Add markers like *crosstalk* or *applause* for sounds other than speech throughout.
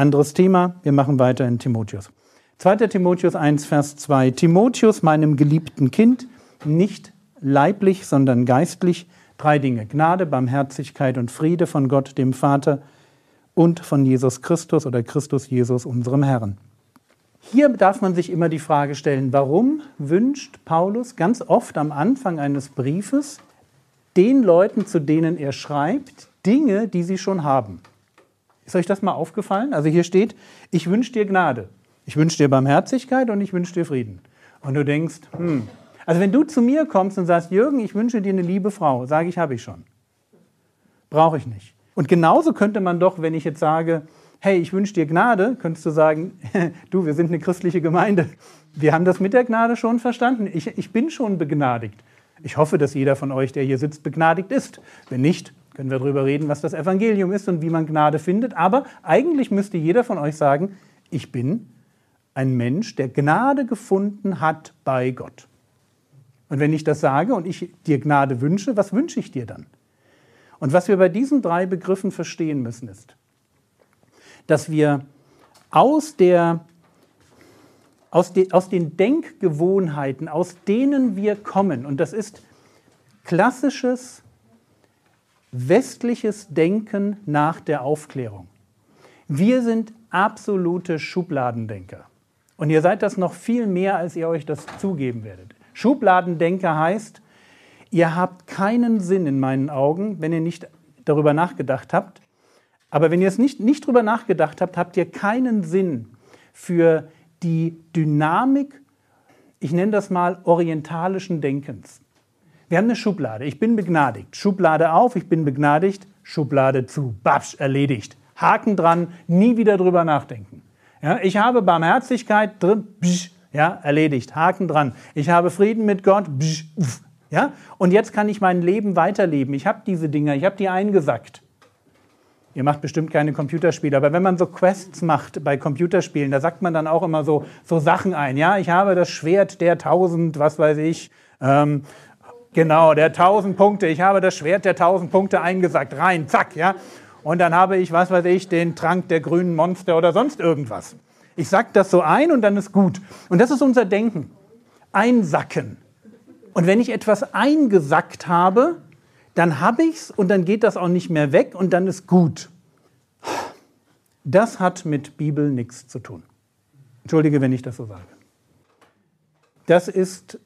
Anderes Thema, wir machen weiter in Timotheus. 2. Timotheus 1, Vers 2. Timotheus, meinem geliebten Kind, nicht leiblich, sondern geistlich, drei Dinge. Gnade, Barmherzigkeit und Friede von Gott, dem Vater und von Jesus Christus oder Christus Jesus, unserem Herrn. Hier darf man sich immer die Frage stellen, warum wünscht Paulus ganz oft am Anfang eines Briefes den Leuten, zu denen er schreibt, Dinge, die sie schon haben. Ist euch das mal aufgefallen? Also hier steht, ich wünsche dir Gnade, ich wünsche dir Barmherzigkeit und ich wünsche dir Frieden. Und du denkst, hm. Also wenn du zu mir kommst und sagst, Jürgen, ich wünsche dir eine liebe Frau, sage ich, habe ich schon. Brauche ich nicht. Und genauso könnte man doch, wenn ich jetzt sage, hey, ich wünsche dir Gnade, könntest du sagen, *laughs* du, wir sind eine christliche Gemeinde. Wir haben das mit der Gnade schon verstanden. Ich, ich bin schon begnadigt. Ich hoffe, dass jeder von euch, der hier sitzt, begnadigt ist. Wenn nicht, können wir darüber reden, was das Evangelium ist und wie man Gnade findet. Aber eigentlich müsste jeder von euch sagen, ich bin ein Mensch, der Gnade gefunden hat bei Gott. Und wenn ich das sage und ich dir Gnade wünsche, was wünsche ich dir dann? Und was wir bei diesen drei Begriffen verstehen müssen, ist, dass wir aus, der, aus, de, aus den Denkgewohnheiten, aus denen wir kommen, und das ist klassisches westliches Denken nach der Aufklärung. Wir sind absolute Schubladendenker. Und ihr seid das noch viel mehr, als ihr euch das zugeben werdet. Schubladendenker heißt, ihr habt keinen Sinn in meinen Augen, wenn ihr nicht darüber nachgedacht habt. Aber wenn ihr es nicht, nicht darüber nachgedacht habt, habt ihr keinen Sinn für die Dynamik, ich nenne das mal orientalischen Denkens. Wir haben eine Schublade. Ich bin begnadigt. Schublade auf, ich bin begnadigt. Schublade zu. Babsch, erledigt. Haken dran, nie wieder drüber nachdenken. Ja, ich habe Barmherzigkeit drin, bsch, ja, erledigt. Haken dran. Ich habe Frieden mit Gott, bsch, uff, ja, und jetzt kann ich mein Leben weiterleben. Ich habe diese Dinger, ich habe die eingesackt. Ihr macht bestimmt keine Computerspiele, aber wenn man so Quests macht bei Computerspielen, da sagt man dann auch immer so, so Sachen ein. Ja, ich habe das Schwert der tausend, was weiß ich, ähm, Genau, der 1000 Punkte. Ich habe das Schwert der 1000 Punkte eingesackt. Rein, zack, ja. Und dann habe ich, was weiß ich, den Trank der grünen Monster oder sonst irgendwas. Ich sack das so ein und dann ist gut. Und das ist unser Denken. Einsacken. Und wenn ich etwas eingesackt habe, dann habe ich es und dann geht das auch nicht mehr weg und dann ist gut. Das hat mit Bibel nichts zu tun. Entschuldige, wenn ich das so sage. Das ist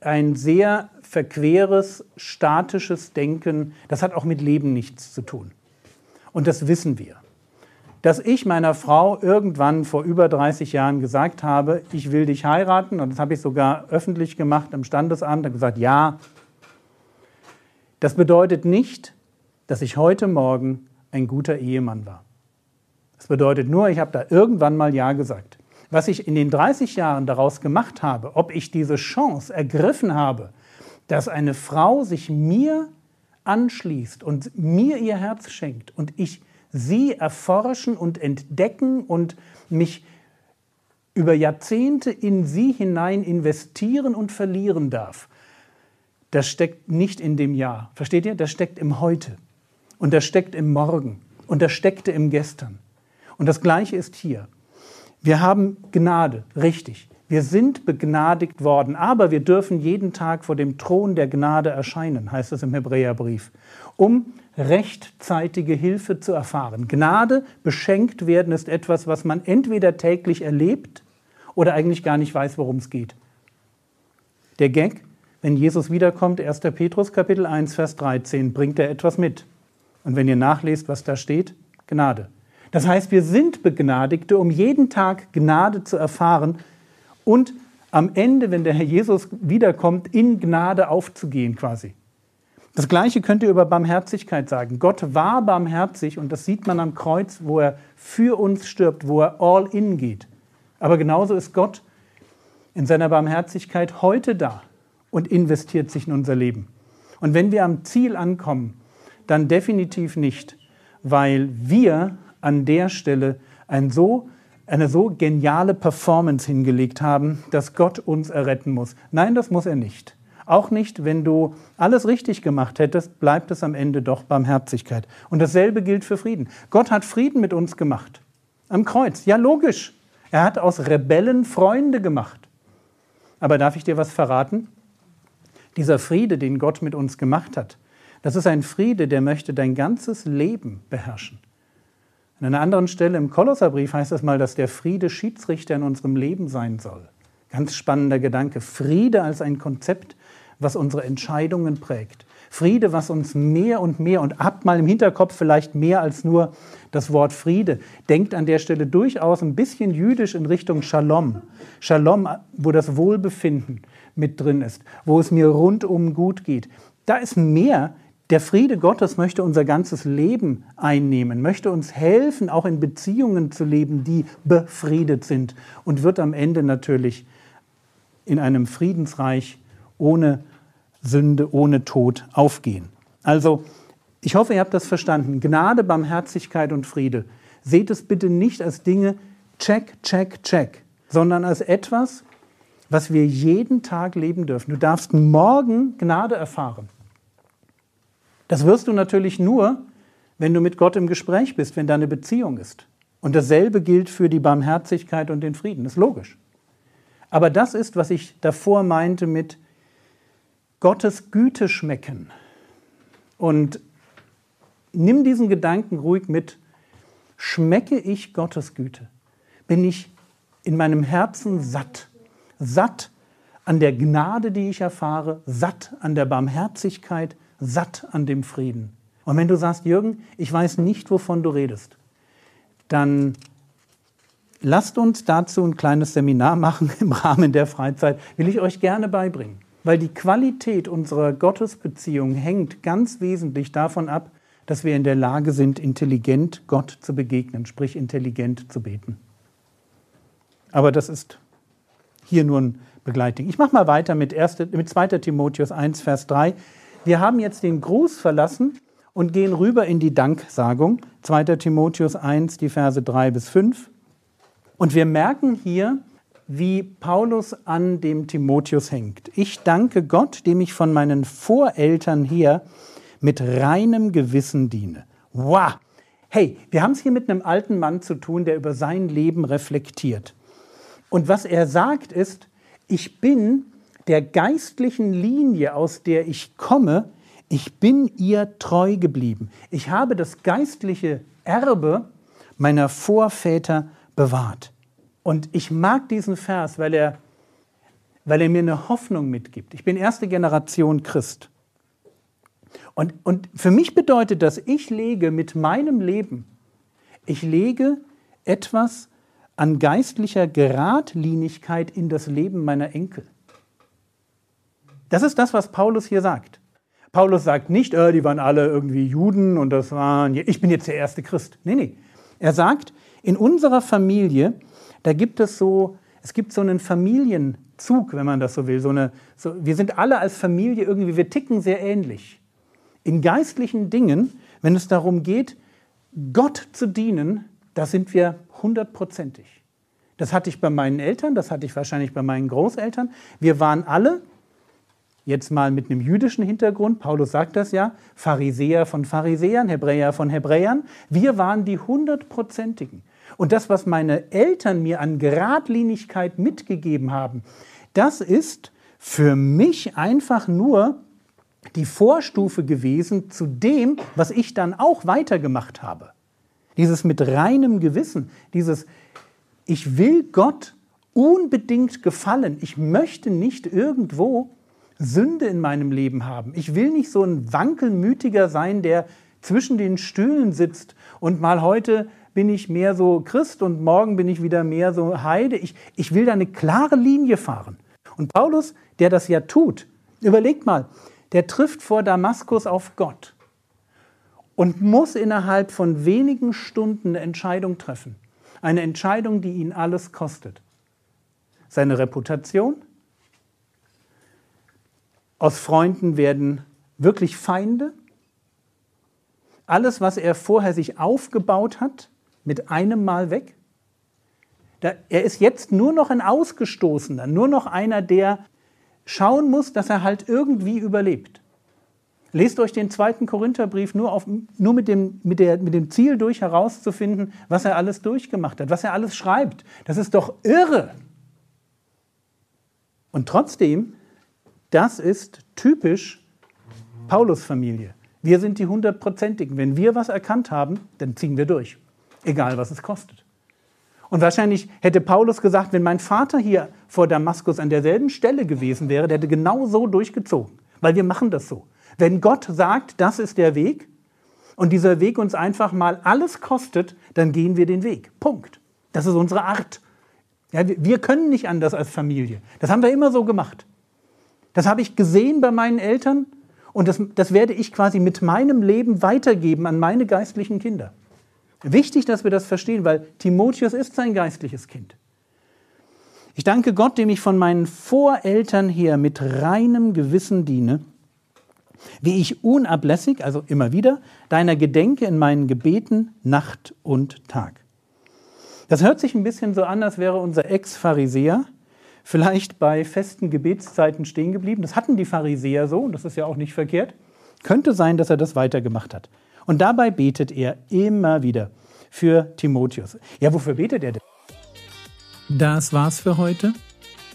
ein sehr verqueres, statisches Denken, das hat auch mit Leben nichts zu tun. Und das wissen wir. Dass ich meiner Frau irgendwann vor über 30 Jahren gesagt habe, ich will dich heiraten, und das habe ich sogar öffentlich gemacht im Standesamt, habe gesagt, ja. Das bedeutet nicht, dass ich heute Morgen ein guter Ehemann war. Das bedeutet nur, ich habe da irgendwann mal Ja gesagt. Was ich in den 30 Jahren daraus gemacht habe, ob ich diese Chance ergriffen habe, dass eine Frau sich mir anschließt und mir ihr Herz schenkt und ich sie erforschen und entdecken und mich über Jahrzehnte in sie hinein investieren und verlieren darf, das steckt nicht in dem Jahr. Versteht ihr? Das steckt im Heute. Und das steckt im Morgen. Und das steckte im Gestern. Und das Gleiche ist hier. Wir haben Gnade, richtig. Wir sind begnadigt worden, aber wir dürfen jeden Tag vor dem Thron der Gnade erscheinen, heißt es im Hebräerbrief, um rechtzeitige Hilfe zu erfahren. Gnade, beschenkt werden, ist etwas, was man entweder täglich erlebt oder eigentlich gar nicht weiß, worum es geht. Der Gag, wenn Jesus wiederkommt, 1. Petrus Kapitel 1, Vers 13, bringt er etwas mit. Und wenn ihr nachlest, was da steht, Gnade. Das heißt, wir sind Begnadigte, um jeden Tag Gnade zu erfahren, und am Ende, wenn der Herr Jesus wiederkommt, in Gnade aufzugehen quasi. Das Gleiche könnt ihr über Barmherzigkeit sagen. Gott war barmherzig und das sieht man am Kreuz, wo er für uns stirbt, wo er all in geht. Aber genauso ist Gott in seiner Barmherzigkeit heute da und investiert sich in unser Leben. Und wenn wir am Ziel ankommen, dann definitiv nicht, weil wir an der Stelle ein so, eine so geniale Performance hingelegt haben, dass Gott uns erretten muss. Nein, das muss er nicht. Auch nicht, wenn du alles richtig gemacht hättest, bleibt es am Ende doch Barmherzigkeit. Und dasselbe gilt für Frieden. Gott hat Frieden mit uns gemacht. Am Kreuz. Ja, logisch. Er hat aus Rebellen Freunde gemacht. Aber darf ich dir was verraten? Dieser Friede, den Gott mit uns gemacht hat, das ist ein Friede, der möchte dein ganzes Leben beherrschen. An einer anderen Stelle im Kolosserbrief heißt es mal, dass der Friede Schiedsrichter in unserem Leben sein soll. Ganz spannender Gedanke. Friede als ein Konzept, was unsere Entscheidungen prägt. Friede, was uns mehr und mehr und habt mal im Hinterkopf vielleicht mehr als nur das Wort Friede. Denkt an der Stelle durchaus ein bisschen jüdisch in Richtung Shalom. Shalom, wo das Wohlbefinden mit drin ist, wo es mir rundum gut geht. Da ist mehr. Der Friede Gottes möchte unser ganzes Leben einnehmen, möchte uns helfen, auch in Beziehungen zu leben, die befriedet sind und wird am Ende natürlich in einem Friedensreich ohne Sünde, ohne Tod aufgehen. Also, ich hoffe, ihr habt das verstanden. Gnade, Barmherzigkeit und Friede. Seht es bitte nicht als Dinge, check, check, check, sondern als etwas, was wir jeden Tag leben dürfen. Du darfst morgen Gnade erfahren. Das wirst du natürlich nur, wenn du mit Gott im Gespräch bist, wenn da eine Beziehung ist. Und dasselbe gilt für die Barmherzigkeit und den Frieden. Das ist logisch. Aber das ist, was ich davor meinte mit Gottes Güte schmecken. Und nimm diesen Gedanken ruhig mit. Schmecke ich Gottes Güte? Bin ich in meinem Herzen satt? Satt an der Gnade, die ich erfahre, satt an der Barmherzigkeit, satt an dem Frieden. Und wenn du sagst, Jürgen, ich weiß nicht, wovon du redest, dann lasst uns dazu ein kleines Seminar *laughs* machen im Rahmen der Freizeit. Will ich euch gerne beibringen. Weil die Qualität unserer Gottesbeziehung hängt ganz wesentlich davon ab, dass wir in der Lage sind, intelligent Gott zu begegnen, sprich intelligent zu beten. Aber das ist hier nur ein Begleitung. Ich mache mal weiter mit, 1, mit 2. Timotheus 1, Vers 3. Wir haben jetzt den Gruß verlassen und gehen rüber in die Danksagung. 2. Timotheus 1, die Verse 3 bis 5. Und wir merken hier, wie Paulus an dem Timotheus hängt. Ich danke Gott, dem ich von meinen Voreltern her mit reinem Gewissen diene. Wow! Hey, wir haben es hier mit einem alten Mann zu tun, der über sein Leben reflektiert. Und was er sagt ist, ich bin der geistlichen Linie, aus der ich komme, ich bin ihr treu geblieben. Ich habe das geistliche Erbe meiner Vorväter bewahrt. Und ich mag diesen Vers, weil er, weil er mir eine Hoffnung mitgibt. Ich bin erste Generation Christ. Und, und für mich bedeutet das, ich lege mit meinem Leben, ich lege etwas an geistlicher Geradlinigkeit in das Leben meiner Enkel. Das ist das, was Paulus hier sagt. Paulus sagt nicht, äh, die waren alle irgendwie Juden und das waren, ich bin jetzt der erste Christ. Nee, nee. Er sagt, in unserer Familie da gibt es so, es gibt so einen Familienzug, wenn man das so will. So eine, so, wir sind alle als Familie irgendwie, wir ticken sehr ähnlich. In geistlichen Dingen, wenn es darum geht, Gott zu dienen, da sind wir hundertprozentig. Das hatte ich bei meinen Eltern, das hatte ich wahrscheinlich bei meinen Großeltern. Wir waren alle, jetzt mal mit einem jüdischen Hintergrund, Paulus sagt das ja, Pharisäer von Pharisäern, Hebräer von Hebräern. Wir waren die hundertprozentigen. Und das, was meine Eltern mir an Geradlinigkeit mitgegeben haben, das ist für mich einfach nur die Vorstufe gewesen zu dem, was ich dann auch weitergemacht habe. Dieses mit reinem Gewissen, dieses ich will Gott unbedingt gefallen. Ich möchte nicht irgendwo Sünde in meinem Leben haben. Ich will nicht so ein Wankelmütiger sein, der zwischen den Stühlen sitzt und mal heute bin ich mehr so Christ und morgen bin ich wieder mehr so Heide. Ich, ich will da eine klare Linie fahren. Und Paulus, der das ja tut, überlegt mal, der trifft vor Damaskus auf Gott und muss innerhalb von wenigen Stunden eine Entscheidung treffen. Eine Entscheidung, die ihn alles kostet. seine Reputation. Aus Freunden werden wirklich Feinde. Alles, was er vorher sich aufgebaut hat, mit einem Mal weg. Da, er ist jetzt nur noch ein Ausgestoßener, nur noch einer, der schauen muss, dass er halt irgendwie überlebt. Lest euch den zweiten Korintherbrief nur, auf, nur mit, dem, mit, der, mit dem Ziel durch herauszufinden, was er alles durchgemacht hat, was er alles schreibt. Das ist doch irre. Und trotzdem, das ist typisch Paulus-Familie. Wir sind die hundertprozentigen. Wenn wir was erkannt haben, dann ziehen wir durch, egal was es kostet. Und wahrscheinlich hätte Paulus gesagt, wenn mein Vater hier vor Damaskus an derselben Stelle gewesen wäre, der hätte genau so durchgezogen, weil wir machen das so. Wenn Gott sagt, das ist der Weg und dieser Weg uns einfach mal alles kostet, dann gehen wir den Weg. Punkt. Das ist unsere Art. Ja, wir können nicht anders als Familie. Das haben wir immer so gemacht. Das habe ich gesehen bei meinen Eltern und das, das werde ich quasi mit meinem Leben weitergeben an meine geistlichen Kinder. Wichtig, dass wir das verstehen, weil Timotheus ist sein geistliches Kind. Ich danke Gott, dem ich von meinen Voreltern her mit reinem Gewissen diene, wie ich unablässig, also immer wieder, deiner gedenke in meinen Gebeten Nacht und Tag. Das hört sich ein bisschen so an, als wäre unser Ex-Pharisäer vielleicht bei festen Gebetszeiten stehen geblieben. Das hatten die Pharisäer so, und das ist ja auch nicht verkehrt. Könnte sein, dass er das weitergemacht hat. Und dabei betet er immer wieder für Timotheus. Ja, wofür betet er denn? Das war's für heute.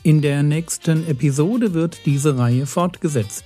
In der nächsten Episode wird diese Reihe fortgesetzt.